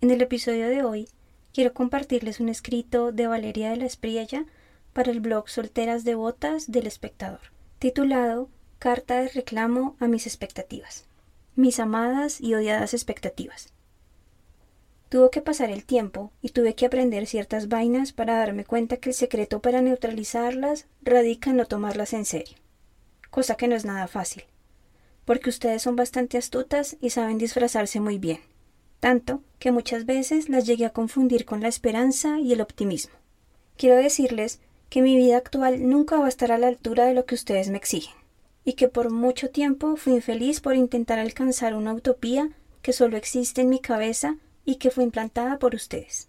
En el episodio de hoy quiero compartirles un escrito de Valeria de la Espriella para el blog Solteras Devotas del Espectador, titulado Carta de reclamo a mis expectativas. Mis amadas y odiadas expectativas. Tuvo que pasar el tiempo y tuve que aprender ciertas vainas para darme cuenta que el secreto para neutralizarlas radica en no tomarlas en serio, cosa que no es nada fácil, porque ustedes son bastante astutas y saben disfrazarse muy bien tanto que muchas veces las llegué a confundir con la esperanza y el optimismo. Quiero decirles que mi vida actual nunca va a estar a la altura de lo que ustedes me exigen, y que por mucho tiempo fui infeliz por intentar alcanzar una utopía que solo existe en mi cabeza y que fue implantada por ustedes.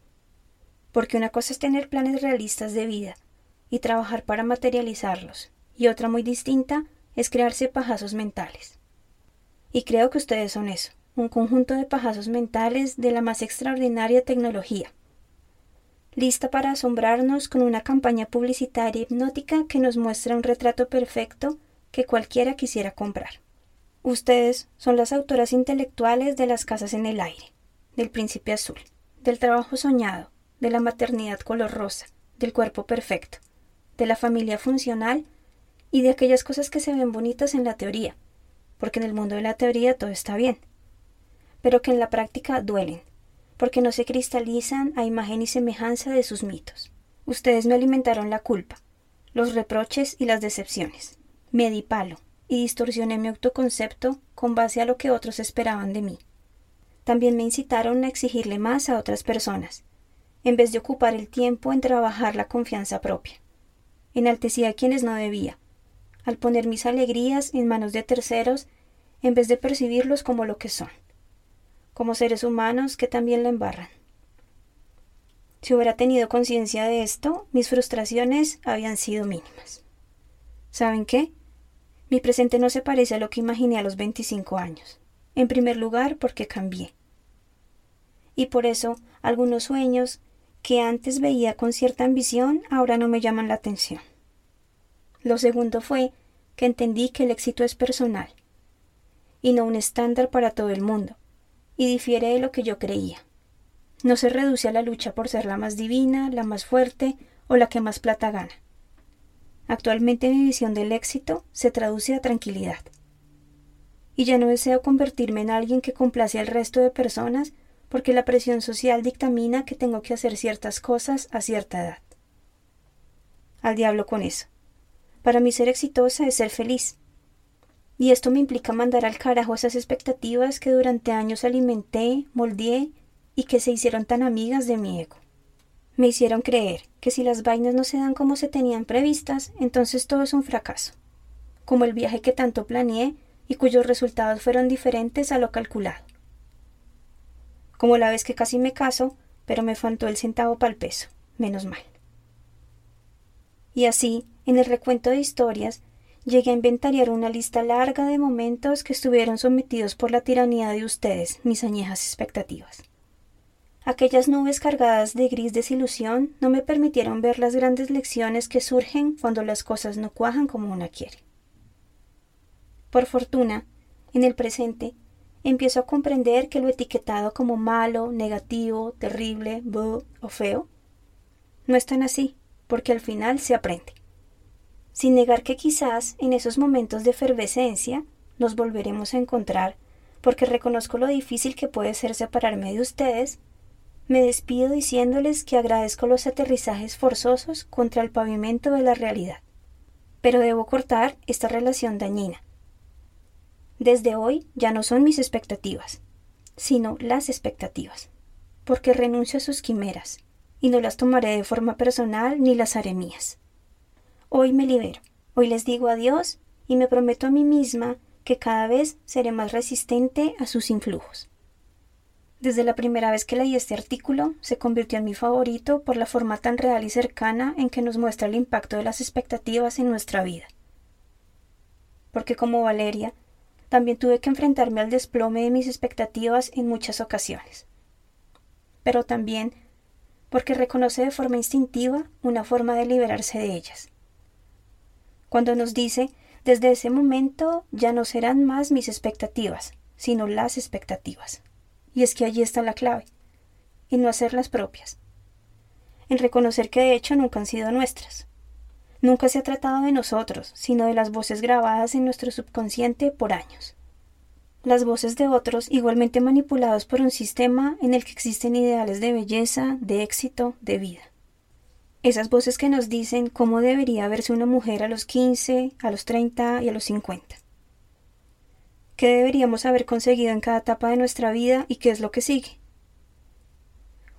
Porque una cosa es tener planes realistas de vida y trabajar para materializarlos, y otra muy distinta es crearse pajazos mentales. Y creo que ustedes son eso un conjunto de pajazos mentales de la más extraordinaria tecnología, lista para asombrarnos con una campaña publicitaria hipnótica que nos muestra un retrato perfecto que cualquiera quisiera comprar. Ustedes son las autoras intelectuales de las casas en el aire, del príncipe azul, del trabajo soñado, de la maternidad color rosa, del cuerpo perfecto, de la familia funcional y de aquellas cosas que se ven bonitas en la teoría, porque en el mundo de la teoría todo está bien pero que en la práctica duelen, porque no se cristalizan a imagen y semejanza de sus mitos. Ustedes me alimentaron la culpa, los reproches y las decepciones. Me di palo y distorsioné mi autoconcepto con base a lo que otros esperaban de mí. También me incitaron a exigirle más a otras personas, en vez de ocupar el tiempo en trabajar la confianza propia. Enaltecí a quienes no debía, al poner mis alegrías en manos de terceros en vez de percibirlos como lo que son como seres humanos que también la embarran. Si hubiera tenido conciencia de esto, mis frustraciones habían sido mínimas. ¿Saben qué? Mi presente no se parece a lo que imaginé a los 25 años. En primer lugar, porque cambié. Y por eso, algunos sueños que antes veía con cierta ambición ahora no me llaman la atención. Lo segundo fue que entendí que el éxito es personal y no un estándar para todo el mundo, y difiere de lo que yo creía. No se reduce a la lucha por ser la más divina, la más fuerte o la que más plata gana. Actualmente mi visión del éxito se traduce a tranquilidad. Y ya no deseo convertirme en alguien que complace al resto de personas porque la presión social dictamina que tengo que hacer ciertas cosas a cierta edad. Al diablo con eso. Para mí ser exitosa es ser feliz, y esto me implica mandar al carajo esas expectativas que durante años alimenté, moldeé y que se hicieron tan amigas de mi ego. Me hicieron creer que si las vainas no se dan como se tenían previstas, entonces todo es un fracaso, como el viaje que tanto planeé y cuyos resultados fueron diferentes a lo calculado. Como la vez que casi me caso, pero me faltó el centavo para el peso, menos mal. Y así, en el recuento de historias, llegué a inventariar una lista larga de momentos que estuvieron sometidos por la tiranía de ustedes, mis añejas expectativas. Aquellas nubes cargadas de gris desilusión no me permitieron ver las grandes lecciones que surgen cuando las cosas no cuajan como una quiere. Por fortuna, en el presente, empiezo a comprender que lo etiquetado como malo, negativo, terrible, o feo, no es tan así, porque al final se aprende sin negar que quizás en esos momentos de efervescencia nos volveremos a encontrar, porque reconozco lo difícil que puede ser separarme de ustedes, me despido diciéndoles que agradezco los aterrizajes forzosos contra el pavimento de la realidad. Pero debo cortar esta relación dañina. Desde hoy ya no son mis expectativas, sino las expectativas, porque renuncio a sus quimeras, y no las tomaré de forma personal ni las haré mías. Hoy me libero, hoy les digo adiós y me prometo a mí misma que cada vez seré más resistente a sus influjos. Desde la primera vez que leí este artículo, se convirtió en mi favorito por la forma tan real y cercana en que nos muestra el impacto de las expectativas en nuestra vida. Porque como Valeria, también tuve que enfrentarme al desplome de mis expectativas en muchas ocasiones. Pero también porque reconoce de forma instintiva una forma de liberarse de ellas. Cuando nos dice, desde ese momento ya no serán más mis expectativas, sino las expectativas. Y es que allí está la clave, en no hacerlas propias, en reconocer que de hecho nunca han sido nuestras. Nunca se ha tratado de nosotros, sino de las voces grabadas en nuestro subconsciente por años las voces de otros igualmente manipulados por un sistema en el que existen ideales de belleza, de éxito, de vida. Esas voces que nos dicen cómo debería verse una mujer a los 15, a los 30 y a los 50. ¿Qué deberíamos haber conseguido en cada etapa de nuestra vida y qué es lo que sigue?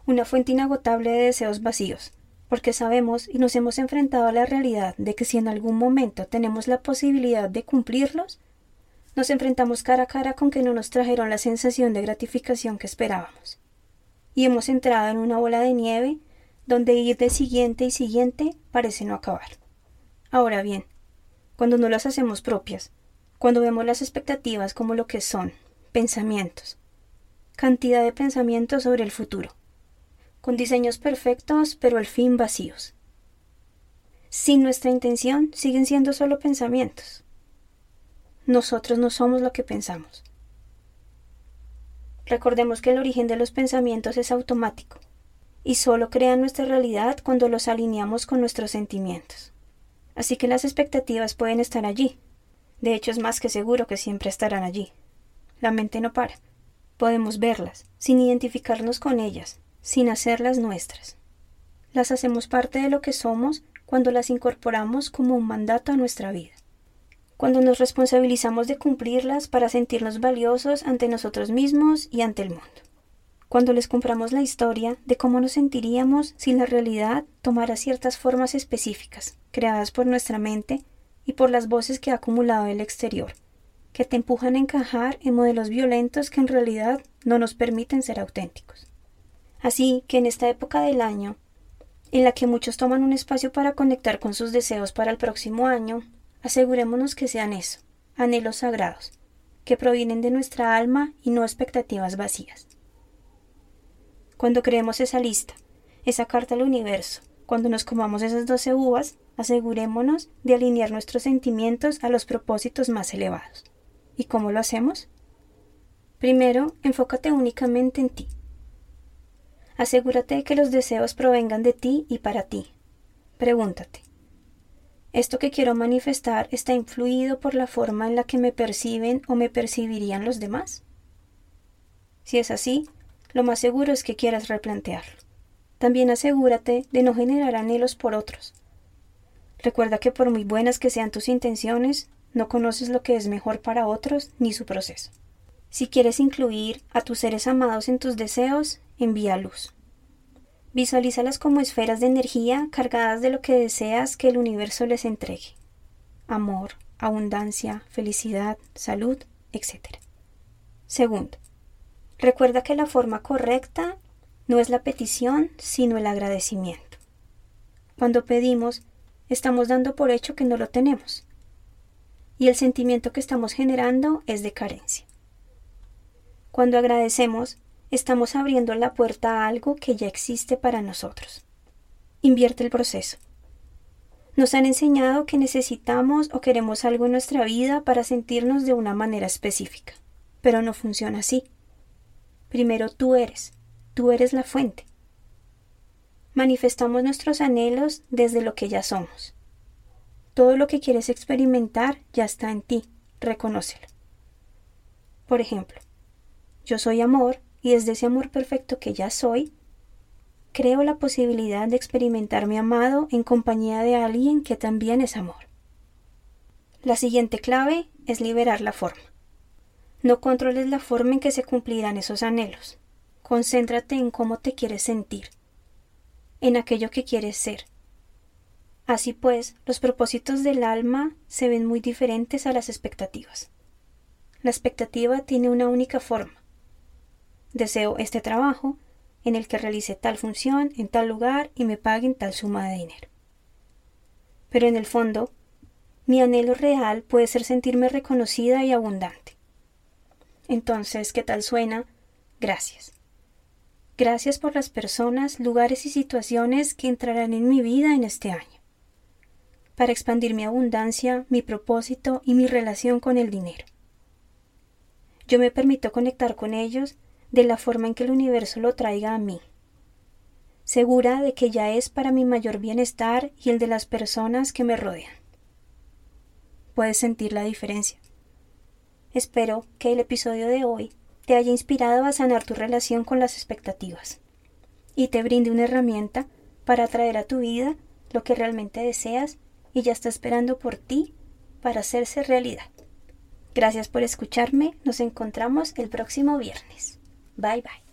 Una fuente inagotable de deseos vacíos, porque sabemos y nos hemos enfrentado a la realidad de que si en algún momento tenemos la posibilidad de cumplirlos, nos enfrentamos cara a cara con que no nos trajeron la sensación de gratificación que esperábamos. Y hemos entrado en una bola de nieve donde ir de siguiente y siguiente parece no acabar. Ahora bien, cuando no las hacemos propias, cuando vemos las expectativas como lo que son, pensamientos, cantidad de pensamientos sobre el futuro, con diseños perfectos pero al fin vacíos. Sin nuestra intención siguen siendo solo pensamientos, nosotros no somos lo que pensamos. Recordemos que el origen de los pensamientos es automático y solo crean nuestra realidad cuando los alineamos con nuestros sentimientos. Así que las expectativas pueden estar allí. De hecho, es más que seguro que siempre estarán allí. La mente no para. Podemos verlas, sin identificarnos con ellas, sin hacerlas nuestras. Las hacemos parte de lo que somos cuando las incorporamos como un mandato a nuestra vida cuando nos responsabilizamos de cumplirlas para sentirnos valiosos ante nosotros mismos y ante el mundo. Cuando les compramos la historia de cómo nos sentiríamos si la realidad tomara ciertas formas específicas, creadas por nuestra mente y por las voces que ha acumulado el exterior, que te empujan a encajar en modelos violentos que en realidad no nos permiten ser auténticos. Así que en esta época del año, en la que muchos toman un espacio para conectar con sus deseos para el próximo año, Asegurémonos que sean eso, anhelos sagrados, que provienen de nuestra alma y no expectativas vacías. Cuando creemos esa lista, esa carta al universo, cuando nos comamos esas doce uvas, asegurémonos de alinear nuestros sentimientos a los propósitos más elevados. ¿Y cómo lo hacemos? Primero, enfócate únicamente en ti. Asegúrate de que los deseos provengan de ti y para ti. Pregúntate, esto que quiero manifestar está influido por la forma en la que me perciben o me percibirían los demás. Si es así, lo más seguro es que quieras replantearlo. También asegúrate de no generar anhelos por otros. Recuerda que por muy buenas que sean tus intenciones, no conoces lo que es mejor para otros ni su proceso. Si quieres incluir a tus seres amados en tus deseos, envía luz. Visualízalas como esferas de energía cargadas de lo que deseas que el universo les entregue. Amor, abundancia, felicidad, salud, etc. Segundo, recuerda que la forma correcta no es la petición, sino el agradecimiento. Cuando pedimos, estamos dando por hecho que no lo tenemos. Y el sentimiento que estamos generando es de carencia. Cuando agradecemos, estamos abriendo la puerta a algo que ya existe para nosotros. Invierte el proceso. Nos han enseñado que necesitamos o queremos algo en nuestra vida para sentirnos de una manera específica, pero no funciona así. Primero tú eres, tú eres la fuente. Manifestamos nuestros anhelos desde lo que ya somos. Todo lo que quieres experimentar ya está en ti, reconócelo. Por ejemplo, yo soy amor y desde ese amor perfecto que ya soy, creo la posibilidad de experimentar mi amado en compañía de alguien que también es amor. La siguiente clave es liberar la forma. No controles la forma en que se cumplirán esos anhelos. Concéntrate en cómo te quieres sentir, en aquello que quieres ser. Así pues, los propósitos del alma se ven muy diferentes a las expectativas. La expectativa tiene una única forma. Deseo este trabajo, en el que realice tal función en tal lugar y me paguen tal suma de dinero. Pero en el fondo, mi anhelo real puede ser sentirme reconocida y abundante. Entonces, ¿qué tal suena? Gracias. Gracias por las personas, lugares y situaciones que entrarán en mi vida en este año, para expandir mi abundancia, mi propósito y mi relación con el dinero. Yo me permito conectar con ellos de la forma en que el universo lo traiga a mí, segura de que ya es para mi mayor bienestar y el de las personas que me rodean. Puedes sentir la diferencia. Espero que el episodio de hoy te haya inspirado a sanar tu relación con las expectativas y te brinde una herramienta para atraer a tu vida lo que realmente deseas y ya está esperando por ti para hacerse realidad. Gracias por escucharme, nos encontramos el próximo viernes. Bye bye.